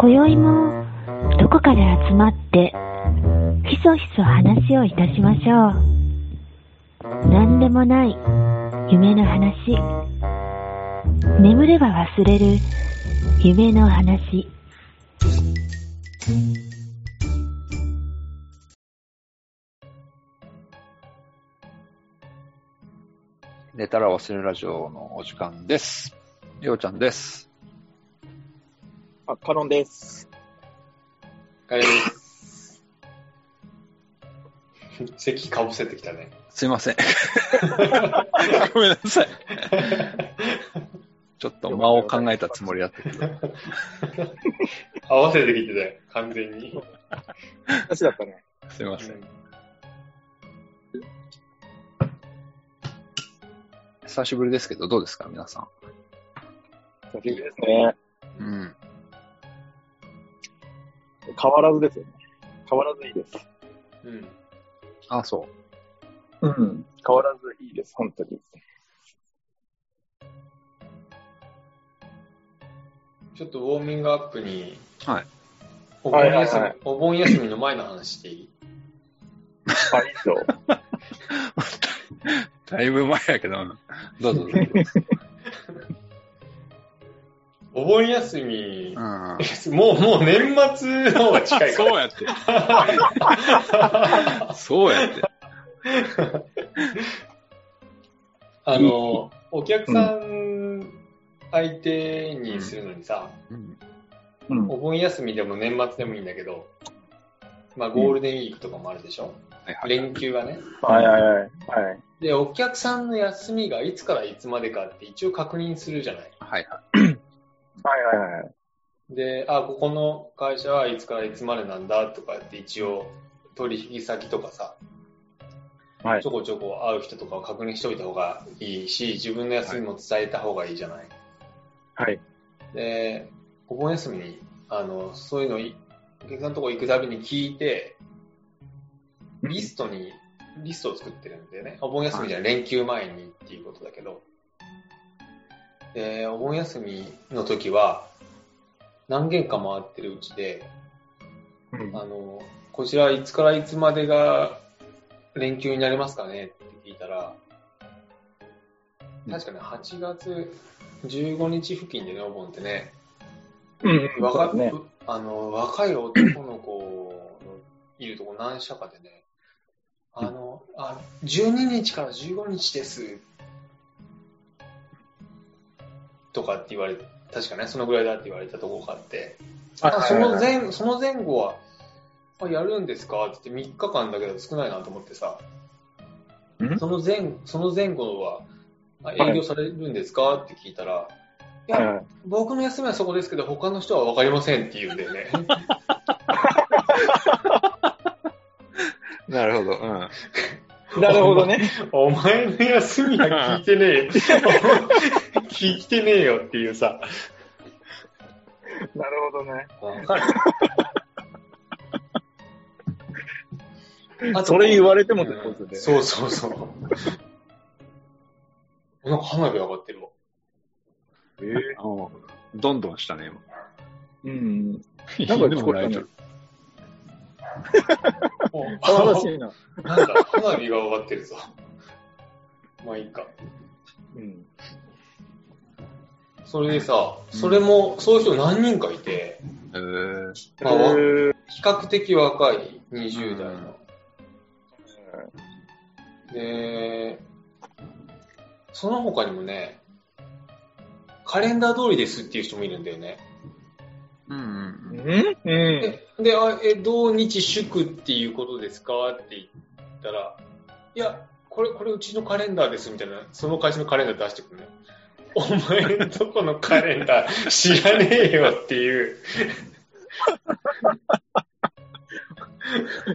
今宵もどこかで集まってひそひそ話をいたしましょう。何でもない夢の話。眠れば忘れる夢の話。寝たら忘れるラジオのお時間です。りょうちゃんです。あ、カノンです。カレーです。席かぶせてきたね。すいません。ごめんなさい。ちょっと間を考えたつもりだったけど。合わせてきてたよ、完全に。私だったね。すいません。久しぶりですけど、どうですか、皆さ久しぶりですね。ん。うん。変わらずですよね。変わらずいいです。うん。あ、そう。うん。変わらずいいです、本当に。ちょっとウォーミングアップに、はい。お盆休み、はいはいはいお盆休みの前の話していい？あ、いいですよ。だいぶ前やけど、どうぞどうぞ。お盆休み、うん。もう、もう年末の方が近いから。そうやって。そうやって。あの、お客さん相手にするのにさ、うん。うん。お盆休みでも年末でもいいんだけど、まあゴールデンウィークとかもあるでしょ、はいはい。連休がね。はいはいはい。はい。で、お客さんの休みがいつからいつまでかって一応確認するじゃない。はいははいはいはい。で、あ、ここの会社はいつからいつまでなんだとかって一応取引先とかさ、はいちょこちょこ会う人とかを確認しておいた方がいいし、自分の休みも伝えた方がいいじゃない。はい。で、お盆休みに、あの、そういうのい、お客さんのとこ行くたびに聞いて、リストに、リストを作ってるんだよね。お盆休みじゃ連休前にっていうことだけど。で、お盆休みの時は、何件か回ってるうちで、うんあの、こちらいつからいつまでが連休になりますかねって聞いたら、確かね、8月15日付近でね、お盆ってね、うん。若ね。あの、若い男の子のいるとこ何社かでね、あの、あ、12日から15日です。とかって言われ確かね、そのぐらいだって言われたとこがあって、あその前、その前後は、あ、やるんですか？って言って3日間だけど少ないなと思ってさ、ん？その前、その前後は、あ営業されるんですか？って聞いたら、いや。僕の休みはそこですけど、他の人は分かりませんって言うんだよね。い。なるほど。うん。なるほどね。お前の休みは聞いてねえよ。聞いてねえよっていうさ。なるほどね。あとそれ言われてもってことで。そうそうそう。なんか花火上がってるわ。えーうんどんどんしたね、今。うん。なんか聞こえたね。あ新しいな。なんだ、花火が上がってるぞ。まあいいか。うん。それでさ、それも、そういう人何人かいて、えー、まあ比較的若い20代の。で、その他にもね、カレンダー通りですっていう人もいるんだよね。うんうんうんうん。で、であえ、同日祝っていうことですかって言ったら、いや、これ、これうちのカレンダーですみたいな、その会社のカレンダー出してくるね。お前のとこのカレンダー知らねえよっていう。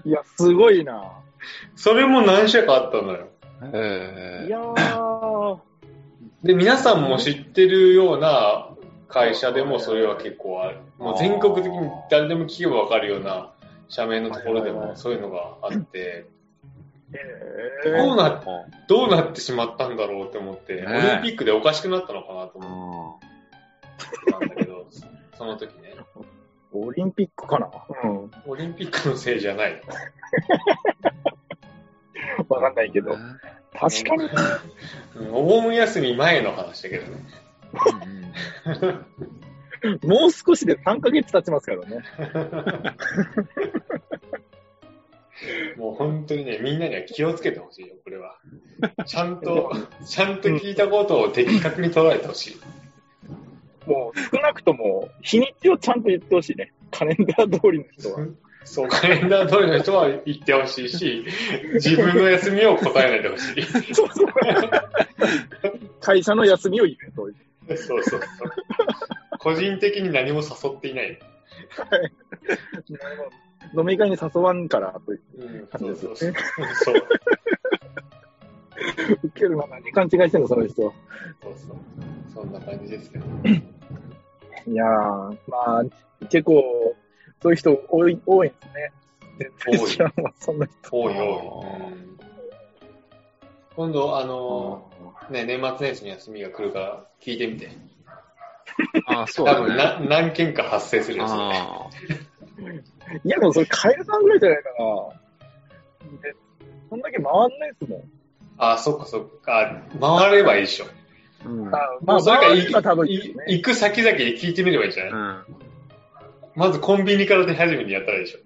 いや、すごいな。それも何社かあったのよ。えいやー。で、皆さんも知ってるような会社でもそれは結構ある。もう全国的に誰でも聞けばわかるような社名のところでもそういうのがあって、えどうな、ー、どうなってしまったんだろうって思って、ねオリンピックでおかしくなったのかなとう思んったんだけど、その時ね。オリンピックかな？うん。オリンピックのせいじゃない。わかんないけど。確かに。うんお盆休み前の話だけどね。もう少しで3ヶ月経ちますからね。もう本当にね、みんなには気をつけてほしいよ、これは。ちゃんと、ちゃんと聞いたことを的確に捉えてほしい。もう少なくとも日にちをちゃんと言ってほしいね。カレンダー通りの人は。そう、カレンダー通りの人は言ってほしいし、自分の休みを答えないでほしい。そうそう。会社の休みを言うと。そうそうそう。個人的に何も誘っていない。飲み会に誘わんからという。うん、感じですよねそう。そう受けるな、何勘違いしてんの、その人。そうそう。そんな感じですよ。いやー、まあ、結構、そういう人多い、多いんですね。全然知らんわ、そんな人。多い多今度、あのね、年末年始の休みが来るから聞いてみて。ああ、そうね。分な何件か発生するよ、それあいや、でもそれ、カエルさんぐらいじゃないかな。で、そんだけ回んないですもん。あ、そっかそっか。回ればいいでしょ。ーうん。あまあ、それかいね。行く先々で聞いてみればいいじゃない、うん。まずコンビニから出始めにやったらいいでしょ。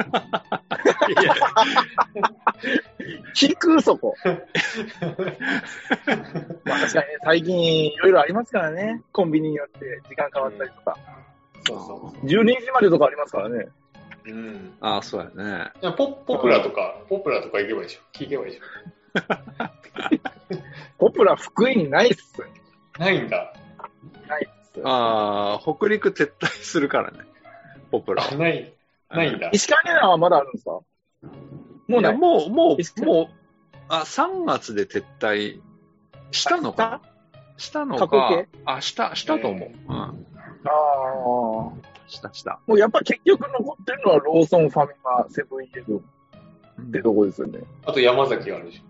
聞く、そこ。まあ確かにね、最近いろいろありますからね。コンビニによって時間変わったりとか。そうそ12時までとかありますからね。う。うん。ああ、そうやね。いやポポプラとか、ポプラとか行けばいいでしょ。聞けばいいでし ポプラ福井にないっす。ょ。ないんだ。ないっす。ああ、北陸撤退するからね。ポプラあ、ない、ないんだ。石川県はまだあるんですか？もうないいやもう、も石う、もう、あ、3月で撤退したのかした？の過去か形？あ、した、したと思う。うん。ああ。もした、した。うやっぱ結局残ってるのはローソン、ファミマ、セブンイレブンってとこですよね。あと山崎があるでし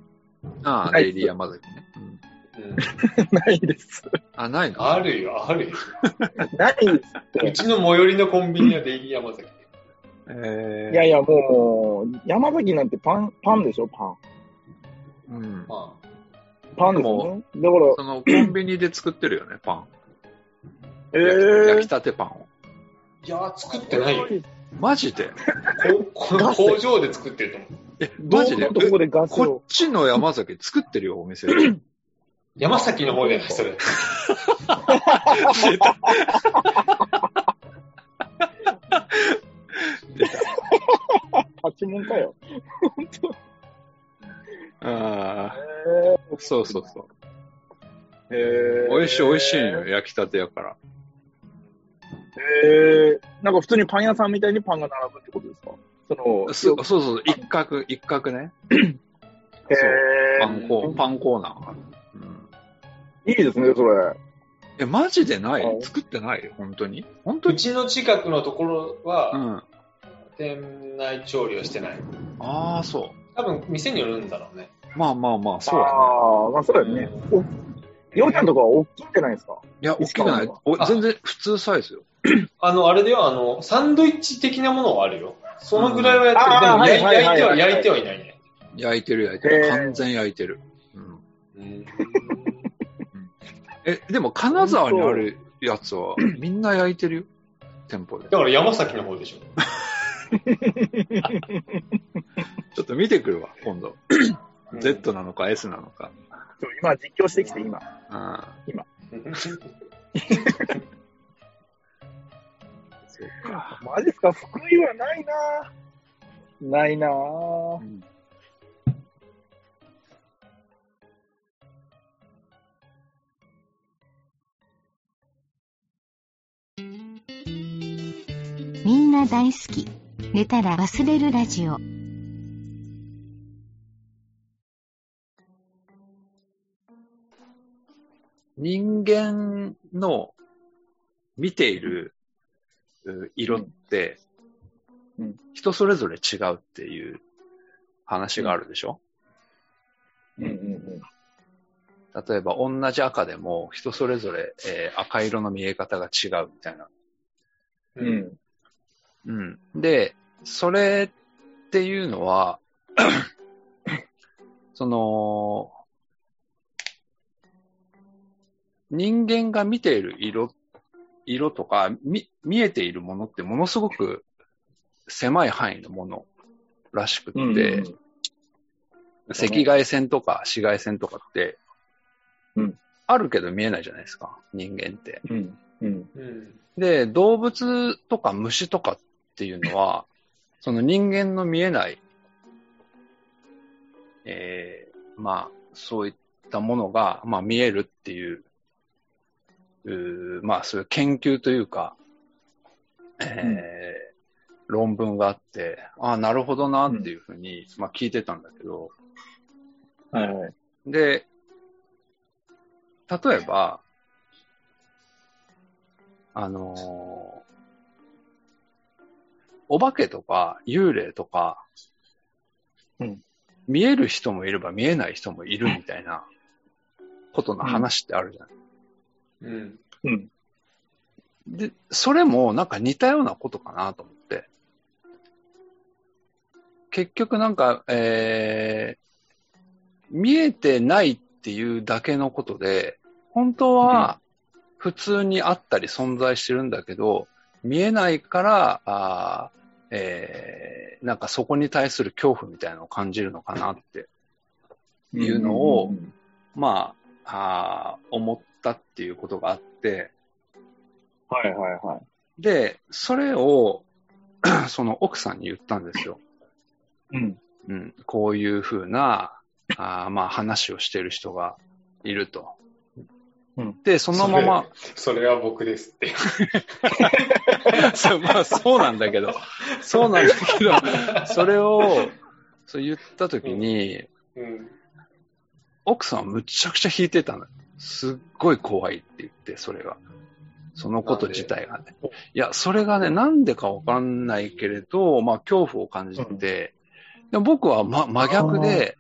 ああ、ないデイリー山崎ね。うんょ。うん。ないです。あ、ないの？あるよ、あるよ。ないですって。うちの最寄りのコンビニはデイリー山崎。えーいやいや、もう、山崎なんてパン、パンでしょ、パン。うん。まパンですよね。だから、その、コンビニで作ってるよね、パン。え焼きー焼きたてパンを。あ、いやー、作ってないよ。マジで？工場で作ってると思う。え、マジで？どこでガスこをっ。ちの山崎作ってるよ、お店で。山崎の方じゃない、それ。出た。出た。パチモンかよ。ああ、えそうそうそう。ー、えー、美味しい美味しいよ、焼きたてやから。えー、なんか普通にパン屋さんみたいにパンが並ぶってことですか？その、そそうそう、一角、一角ね。えパンコー、ー、パンコーナーがある。うんいいですね、それ。え、マジでない？はい作ってない？本当に？本当に？うちの近くのところうは、ん。店内調理はしてない。ああ、そ多分、店によるんだろうね。う。まあまあまあ、そうだね。ああ、まあそうだよね。おようちゃんとかは大きいんじゃないですか？いや、大きくない。おあ全然普通サイズよ。あの、あれでは、あの、サンドイッチ的なものはあるよ。そのぐらいはやってる。うんでも、焼いては、はい焼いてはいないね。焼いてる焼いてる。完全焼いてる。うん。うん。え、でも金沢にあるやつは みんな焼いてるよ？店舗で。だから山崎の方でしょ。ちょっと見てくるわ、今度。う ん Z なのか S なのか。今実況してきて、今。うん。そうか。マジですか？福井はないなないなぁうんみんな大好き。寝たら忘れるラジオ。人間の見ているう色ってうん、人それぞれ違うっていう話があるでしょ？うんうんうん。例えば同じ赤でも人それぞれ、えー赤色の見え方が違うみたいな。うん。うん。で、それっていうのは、その、人間が見ている色、色とか、み、見えているものってものすごく狭い範囲のものらしくって、うん赤外線とか紫外線とかって、うんあるけど見えないじゃないですか、人間って。うん。うん。うん。で、動物とか虫とかっていうのは、その人間の見えない、えーまあ、そういったものが、まあ見えるっていう、うーまあそういう研究というか、えーうん論文があって、ああ、なるほどなっていうふうに、まあ聞いてたんだけど、はいはい。で、例えば、あのーお化けとか幽霊とか、うん。見える人もいれば見えない人もいるみたいなことの話ってあるじゃない、うん。うん。で、それもなんか似たようなことかなと思って。結局なんか、えー、見えてないっていうだけのことで、本当は普通にあったり存在してるんだけど、見えないから、あーえー、なんかそこに対する恐怖みたいなのを感じるのかなっていうのをうんまあ、あー思ったっていうことがあって、はいはいはい。で、それを、その奥さんに言ったんですよ。うん。うん、こういうふうな、あーまあ話をしてる人がいると。うんで、そのまま、それは僕ですって。そうまあそうなんだけど、そうなんだけど、それを、そう言ったときに、うん。奥さんはむちゃくちゃ引いてたの。すっごい怖いって言って、それが。そのこと自体がね。いや、それがね、なんでかわかんないけれど、まあ、恐怖を感じて、でも僕は、ま、真逆で、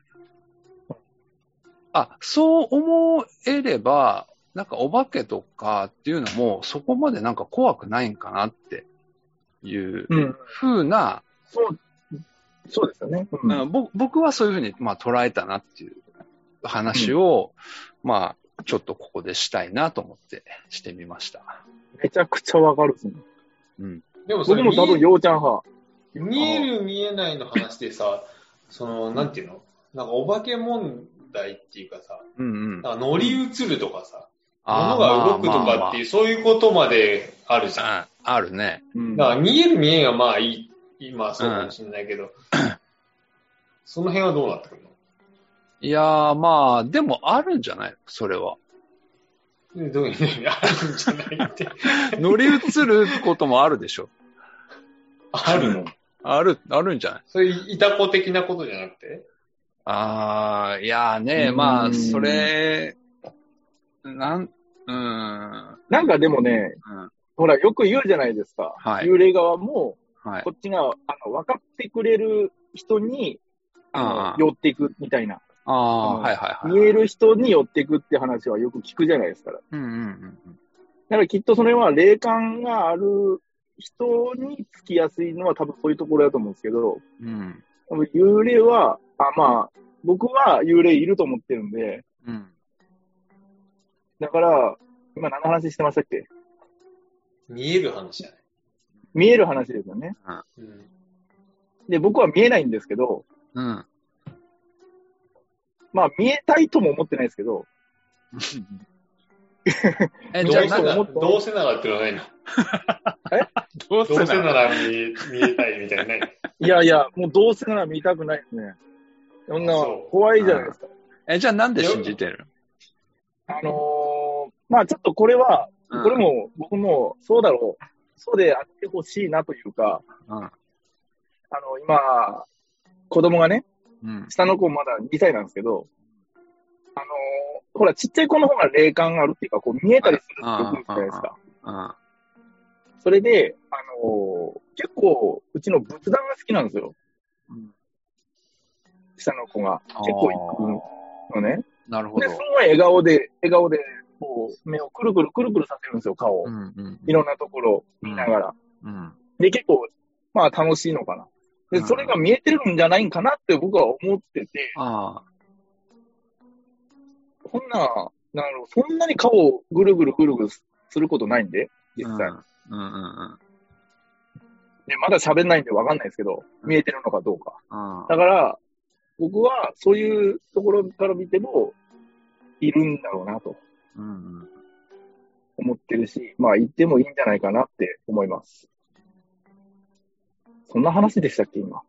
あそう思えれば、なんかお化けとかっていうのも、そこまでなんか怖くないんかなっていううん。風な、そう、そうですよね。うんうんぼ僕はそういうふうに、まあ、捉えたなっていう話を、まあ、ちょっとここでしたいなと思ってしてみました。めちゃくちゃわかるっすね。うん。でもそれ僕も多分、見ようちゃん派。え見える見えないの話でさ、その、なんていうの？なんかお化け問題っていうかさ、うんうん。なんか乗り移るとかさ、物が動くとかっていう、そういうことまであるじゃん。まあるね。うんだから見える見えんはまあいい、今はそうかもしれないけど、その辺はどうなってくるの？いやー、まあ、でもあるんじゃない？それは。でどういう意味？あるんじゃないって。乗り移ることもあるでしょ。あるの？ある、あるんじゃない？そういういたこ的なことじゃなくて？ああ、いやーね、うんまあ、それ、なん、うーん、なんかでもね、うんほら、よく言うじゃないですか。はい幽霊側も、はいこ。っちが、あの、分かってくれる人に、あのああ寄っていくみたいな。ああ、うんはいはいはい。見える人に寄っていくって話はよく聞くじゃないですか。だうんうんうんからきっとそれは霊感がある人につきやすいのは多分そういうところだと思うんですけど、うん。うん。多分幽霊は、あ、まあ、僕は幽霊いると思ってるんで、うん。だから、今何の話してましたっけ？見える話じゃない。見える話ですよね。うん。で、僕は見えないんですけど、うん。まあ見えたいとも思ってないですけど、え、どうじゃあ、せなんかもっとどうせならってのはないの？どうどうせなら見見えたいみたいなね。いやいや、もうどうせなら見たくないですね。そんなそう。怖いじゃないですか。え、じゃあなんで信じてる？あのー、まあちょっとこれは、うん。これも僕もそうだろう、そうであってほしいなというか、うん。あの、今、子供がね、うん。下の子まだ2歳なんですけど、あのー、ほら、ちっちゃい子の方が霊感があるっていうか、こう見えたりするってよく言うじゃないですか。うん。それで、あのー、結構、うちの仏壇が好きなんですよ。うん下の子が。結構行くのね。で、なるほどす。ごい笑顔で、笑顔で、こう、目をくるくるくるくるさせるんですよ、顔を。うんうん。いろんなところを見ながら。うん。で、結構、まあ楽しいのかな。で、うんそれが見えてるんじゃないんかなって僕は思ってて、あそんな、なるそんなに顔をぐるぐるぐるぐるすることないんで、実あ。際。うんうんうんで、まだ喋んないんでわかんないですけど、見えてるのかどうか。うん。だから、僕はそういうところから見ても、いるんだろうなとうんうん。思ってるし、まあ言ってもいいんじゃないかなって思います。そんな話でしたっけ、今？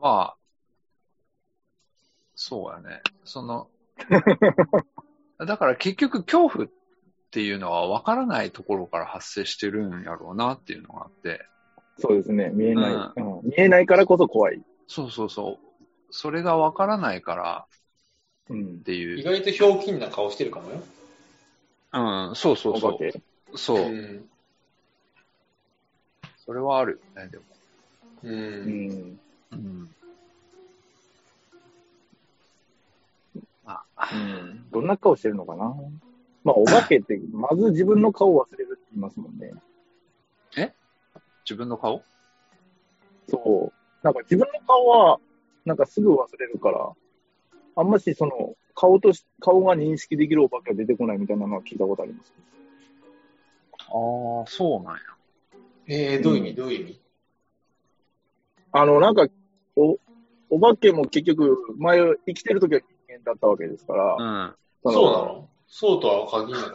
まあ、そうやね。その、だから結局恐怖っていうのは分からないところから発生してるんやろうなっていうのがあって、そうですね、見えない。うん見えないからこそ怖い。そうそうそう。それが分からないからうんっ。ていう。意外とひょうきんな顔してるかもよ。うん、そうそうそ。う。そうう。ん。それはあるよね、でも。う。うんん。うん。うん。どんな顔してるのかな？まあ、お化けって、まず自分の顔を忘れるって言いますもんね。自分の顔？そう。なんか自分の顔は、なんかすぐ忘れるから、あんましその、顔とし、顔が認識できるお化けが出てこないみたいなのは聞いたことあります。ああ、そうなんや。えー、どういう意味？どういう意味？あの、なんか、お、お化けも結局、前、生きてる時は人間だったわけですから、うん。そそうなの？そうとは限らない。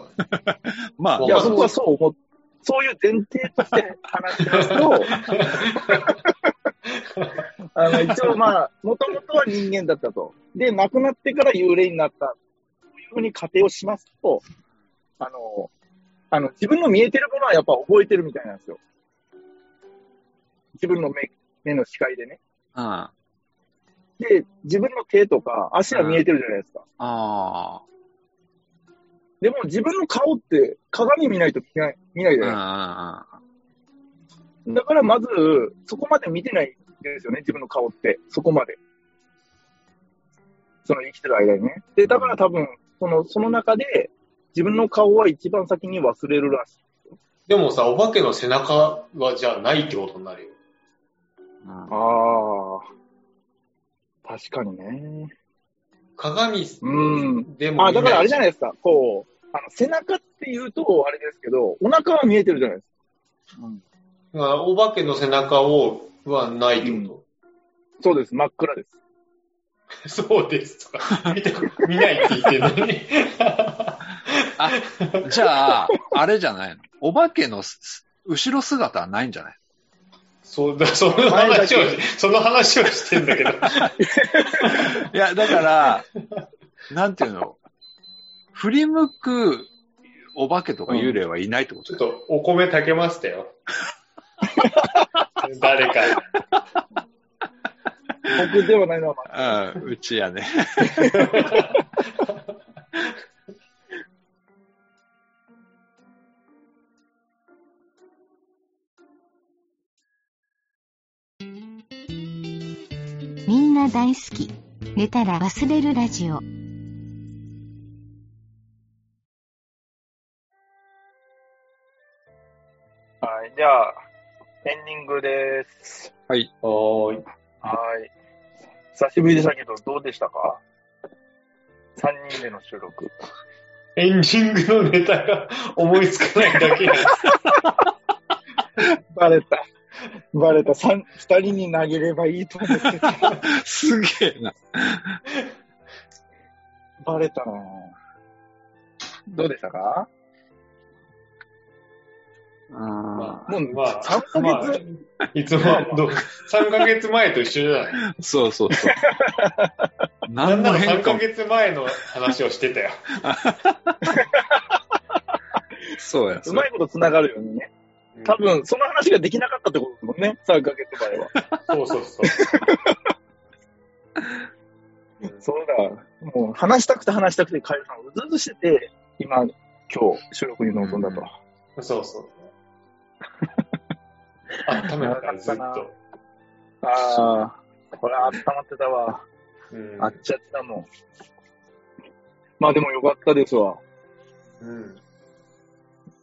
まあ、いや、僕はそう思っそういう前提として話してますと、あの、一応まあ、もともとは人間だったと。で、亡くなってから幽霊になった。そういうふうに仮定をしますと、あの、あの、自分の見えてるものはやっぱ覚えてるみたいなんですよ。自分の目、目の視界でね。うん。あで、自分の手とか足は見えてるじゃないですか。あでも自分の顔って鏡見ないと見ない、見ないじゃうんないだからまず、そこまで見てないんですよね、自分の顔って。そこまで。その生きてる間にね。で、だから多分、その、その中で、自分の顔は一番先に忘れるらしい。でもさ、お化けの背中はじゃあないってことになるよ。うん。ああ。確かにね。鏡うん。でもあ、だからあれじゃないいですか。こう、あの、背中って言うと、あれですけど、お腹は見えてるじゃないですか。だからお化けの背中をはないってこそうです。真っ暗です。と、そうですとか。見て、見ないって言ってるのに。あ、じゃあ、あれじゃないの？お化けのす後ろ姿はないんじゃない？そうだ、その話を、その話をしてんだけど。いや、だから、なんていうの？振り向くお化けとか幽霊はいないってことちょっとお米炊けましたよ。誰か。僕ではないのは、まうん、うちやね。みんな大好き。寝たら忘れるラジオ。はい。じゃあ、エンディングです。はい。はーい。はい。久しぶりでしたけど、どうでしたか ?3 人での収録。エンディングのネタが思いつかないだけや。バレた。バレた。三二人に投げればいいと思ってた。すげえな。バレたなどうでしたか？うんまあ、もうまあ、3ヶ月まあいつもどう、3ヶ月前と一緒じゃない。そうそうそう。なんなら3何の変化も。ヶ月前の話をしてたよ。そうや。うまいこと繋がるようにね。多分、その話ができなかったってことですもんね。3ヶ月前は。そうそうそう。そうだ。もう、話したくて話したくて、カエルさんうずうずしてて、今、今日、収録に臨んだと。そうそう。温めたからずっと。ああ、これ温まってたわ。うんあっちゃってたもん。まあでもよかったですわ。うん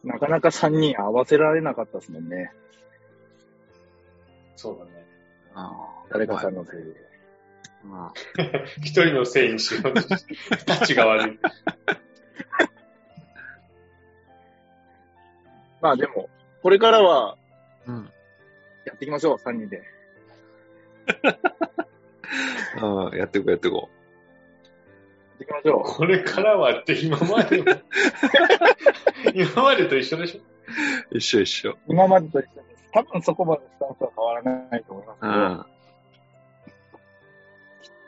なかなか3人合わせられなかったですもんね。そうだね。あ誰かさんのせいで。あ 一人のせいにしようとして、立ちが悪い。まあでも、これからはうん。やっていきましょう、3人で。うん、やっていこう、やっていこやっていきましょう。これからはって今までも、今までと一緒でしょ？う。一緒一緒。今までと一緒です。多分そこまでスタンスは変わらないと思いますけど、うん。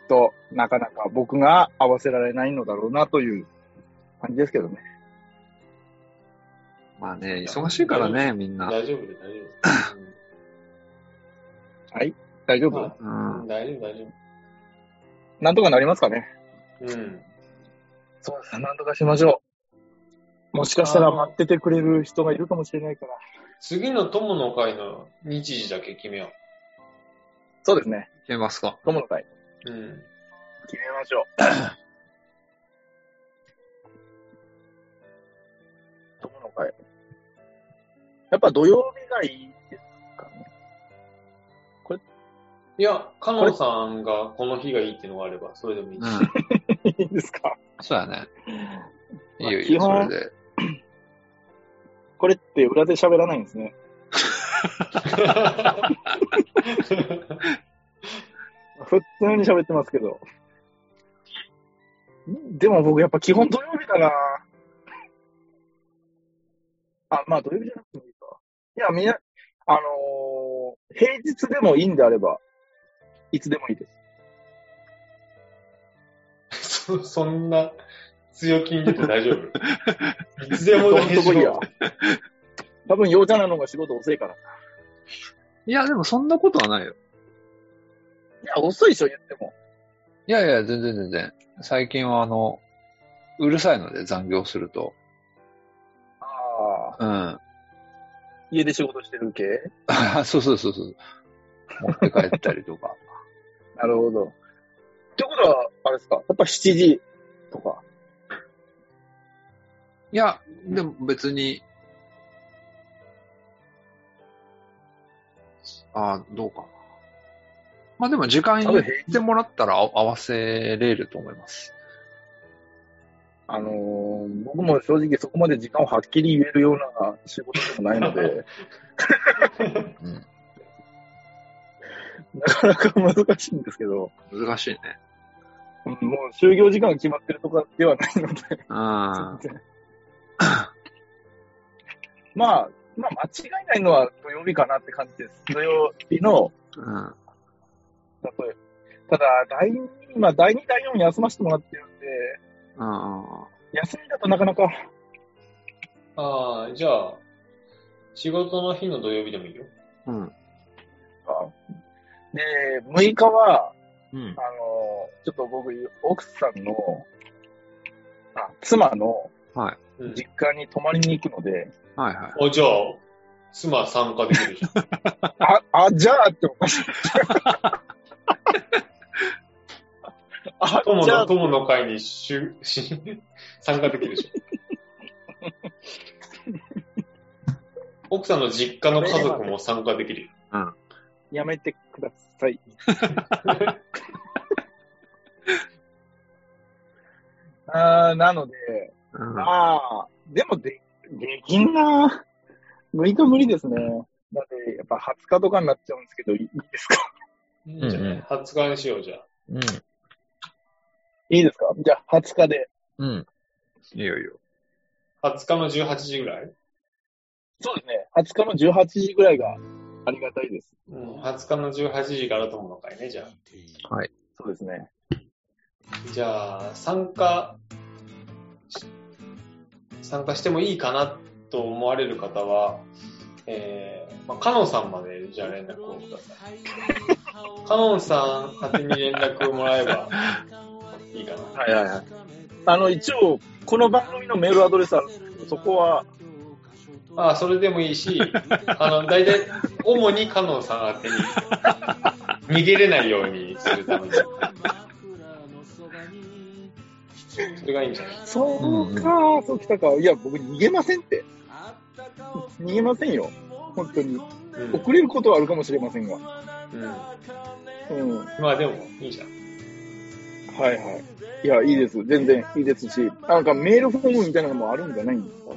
と、なかなか僕が合わせられないのだろうなという感じですけどね。まあね、忙しいからね、みんな。大丈夫で大丈はい大丈夫、まうん夫。。大丈夫、大丈なんとかなりますかね夫。うん。そうです。なんとかしましょう。もしかしたら待っててくれる人がいるかもしれないから。次の友の会の日時だけ決めよそうですね。いけますか友の会、う。うん。決めましょう。友の会。やっぱ土曜日がいいですかね。いや、カノンさんがこの日がいいっていうのがあれば、それでもいいし。うん。いいですか？そうやね。いいよ、いいよ、そ基本れで。って裏で喋らないんですね。普通に喋ってますけど。でも僕やっぱ基本土曜日かな。あ、まあ土曜日じゃなくてもいいか。いや、みんな、あのー平日でもいいんであれば、いつでもいいです。そ そんな強気に出て大丈夫？いつでも大丈夫。多分、陽ちゃんなのが仕事遅いから。いいや、でもそんなことはないよ。や、遅いでしょ、言っても。いやいや、全然全然。最近はあの、うるさいので残業すると。ああ、うん。家で仕事してる系？そうそうそうそう。持って帰ったりとか。なるほど。ってことは、あれですか？やっぱ7時とか？いや、でも別に、ああ、どうかな。まあでも時間言ってもらったらあ合わせれると思います。あのー僕も正直そこまで時間をはっきり言えるような仕事でもないので、うん。なかなか難しいんですけど、難しいね。うんもう就業時間が決まってるとかではないので、まあ、まあ間違いないのは土曜日かなって感じです。土曜日の、あ、例えただ、第2、今、第2、第4休ませてもらってるんで、うん。あ休みだとなかなか、ああ、じゃあ、仕事の日の土曜日でもいいよ。あ、うん。で、6日は、うんあ。の、ちょっと僕、奥さんの、あ、妻のはい。うん、実家に泊まりに行くので、はいはい。お、じゃあ、妻参加できるじゃん。あ、あ、じゃあっておかしい。あ、友の、、友の会にしゅ し参加できるでしょ。奥さんの実家の家族も参加できるよ。やめてください。あーなので、うん。まあ、でもで、できんな。6日無理ですね。だって、やっぱ20日とかになっちゃうんですけど、いいですか？いいんじゃない、うんうん ?20 日にしよう、じゃあ。うん。いいですか？じゃあ、20日で。うん。いいよいいよ。20日の18時ぐらい？そうですね。20日の18時ぐらいがありがたいです。うん、20日の18時から友の会ね、じゃあ。はい。そうですね。じゃあ、参加し、参加してもいいかなと思われる方は、えー、まあ、カノンさんまで、じゃあ連絡をください。カノンさん宛てに連絡をもらえばいいかな。はいはいはい。あの、一応、この番組のメールアドレスあるんですけど、そこは、ああ、それでもいいし、あの、大体、主にカノンさん宛てに、逃げれないようにするために。がいいんじゃない？そうか、そうきたか。いや、僕逃げませんって。逃げませんよ。本当に。うん。遅れることはあるかもしれませんが。うん。うん。はまあでも、いいじゃん。いはい。いや、いいです。全然いいですし、なんかメールフォームみたいなのもあるんじゃないんですか？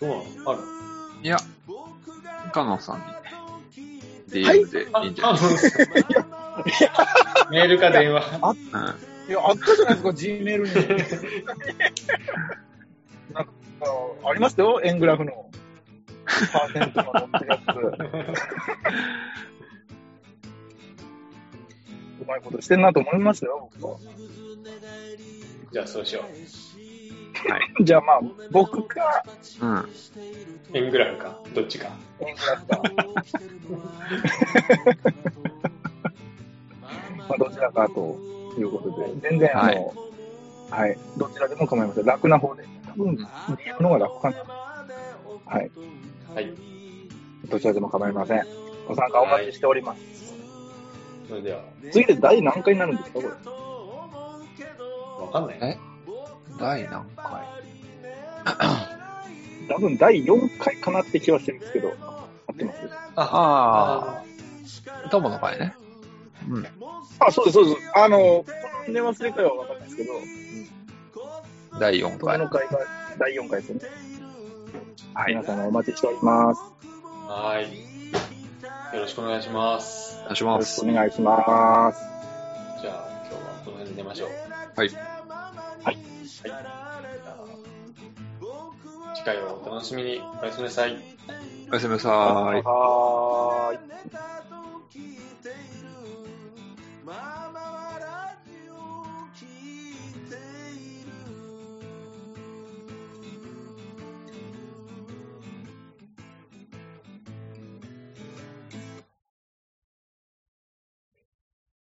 どうなの？ある？いや、カノンさんにはい DM でいいんじゃあないですか。メールか電話。うんいや、あったじゃないですか、G メールに。なんか、ありましたよ、円グラフの。パーセントが載ってるやつ。うまいことしてんなと思いましたよ、僕は。じゃあそうしよ じゃあまあ、僕か、うん。う。円グラフか、どっちか。円グラフか。まあ、どちらかということで、全然、あの、はい、どちらでも構いません。楽な方で。多分、DM の方が楽かな。はい。はい。どちらでも構いません。ご参加お待ちしております。それでは、次で第何回になるんですか、これ。わかんない。え？第何回？多分第4回かなって気はしてるんですけど、合ってます？ああ、友の会ね。うん。あ、そうです、そうです。あの、この寝忘れ会は分かんないですけど、第4回この。回が第4回ですね。はい。皆様お待ちしております。はーい。よろしくお願いします。お願いしよます。ろしくお願いします。じゃあ、今日はこの辺で寝ましょう。はい。はい。じゃあ次回をお楽しみに。おやすみなさい。おやすみなさーい。はーい。Mama